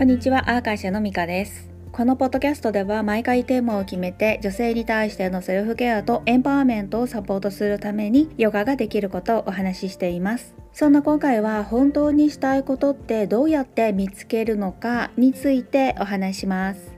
こんにちは、アーカイ社のミカです。このポッドキャストでは毎回テーマを決めて女性に対してのセルフケアとエンパワーメントをサポートするためにヨガができることをお話ししています。そんな今回は本当にしたいことってどうやって見つけるのかについてお話します。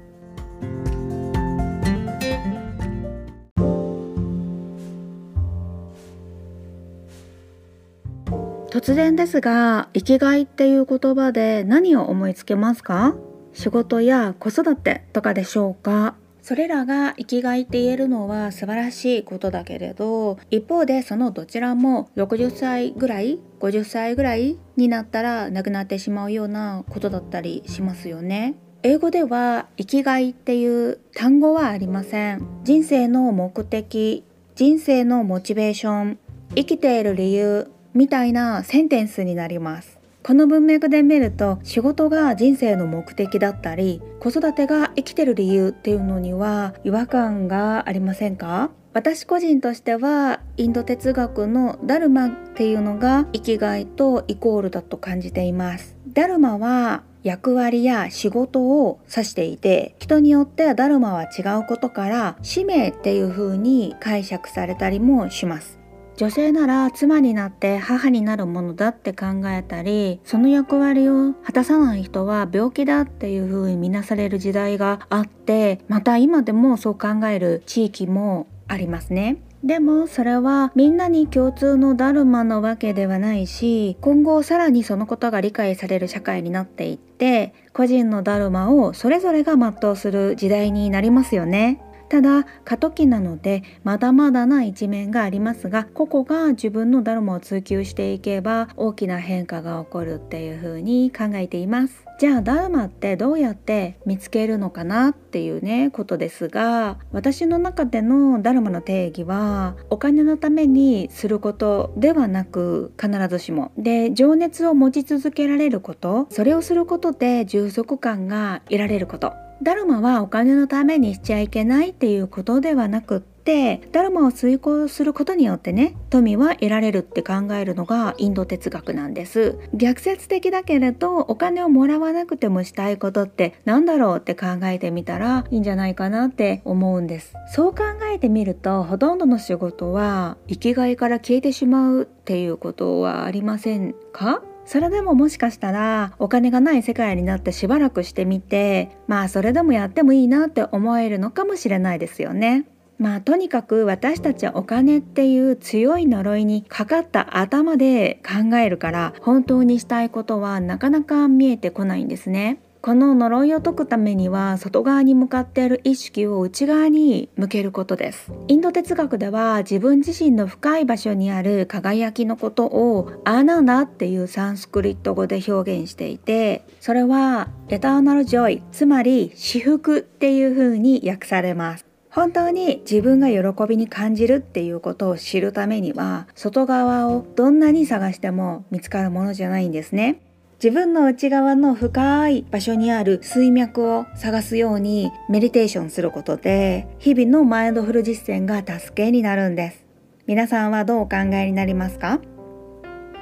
突然ですが生きがいっていう言葉で何を思いつけますか？仕事や子育てとかでしょうか？それらが生きがいって言えるのは素晴らしいことだけれど一方でそのどちらも60歳ぐらい50歳ぐらいになったらなくなってしまうようなことだったりしますよね。英語では生きがいっていう単語はありません。人生の目的人生のモチベーション生きている理由みたいなセンテンスになります。この文脈で見ると仕事が人生の目的だったり子育てが生きてる理由っていうのには違和感がありませんか？私個人としてはインド哲学のダルマっていうのが生きがいとイコールだと感じています。ダルマは役割や仕事を指していて人によってダルマは違うことから使命っていう風に解釈されたりもします。女性なら妻になって母になるものだって考えたりその役割を果たさない人は病気だっていう風に見なされる時代があってまた今でもそう考える地域もありますね。でもそれはみんなに共通のダルマなわけではないし今後さらにそのことが理解される社会になっていって個人のダルマをそれぞれが全うする時代になりますよね。ただ過渡期なのでまだまだな一面がありますが個々が自分のダルマを追求していけば大きな変化が起こるっていう風に考えています。じゃあダルマってどうやって見つけるのかなっていうねことですが私の中でのダルマの定義はお金のためにすることではなく必ずしも。で情熱を持ち続けられることそれをすることで充足感が得られること。ダルマはお金のためにしちゃいけないっていうことではなくってダルマを遂行することによってね富は得られるって考えるのがインド哲学なんです。逆説的だけれどお金をもらわなくてもしたいことって何だろうって考えてみたらいいんじゃないかなって思うんです。そう考えてみるとほとんどの仕事は生きがいから消えてしまうっていうことはありませんか？それでももしかしたらお金がない世界になってしばらくしてみてまあそれでもやってもいいなって思えるのかもしれないですよね。まあとにかく私たちはお金っていう強い呪いにかかった頭で考えるから本当にしたいことはなかなか見えてこないんですね。この呪いを解くためには外側に向かっている意識を内側に向けることです。インド哲学では自分自身の深い場所にある輝きのことをアーナンダっていうサンスクリット語で表現していてそれはエターナルジョイつまり至福っていう風に訳されます。本当に自分が喜びに感じるっていうことを知るためには外側をどんなに探しても見つかるものじゃないんですね。自分の内側の深い場所にある水脈を探すようにメディテーションすることで日々のマインドフル実践が助けになるんです。皆さんはどうお考えになりますか？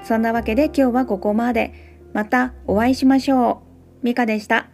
そんなわけで今日はここまで。またお会いしましょう。ミカでした。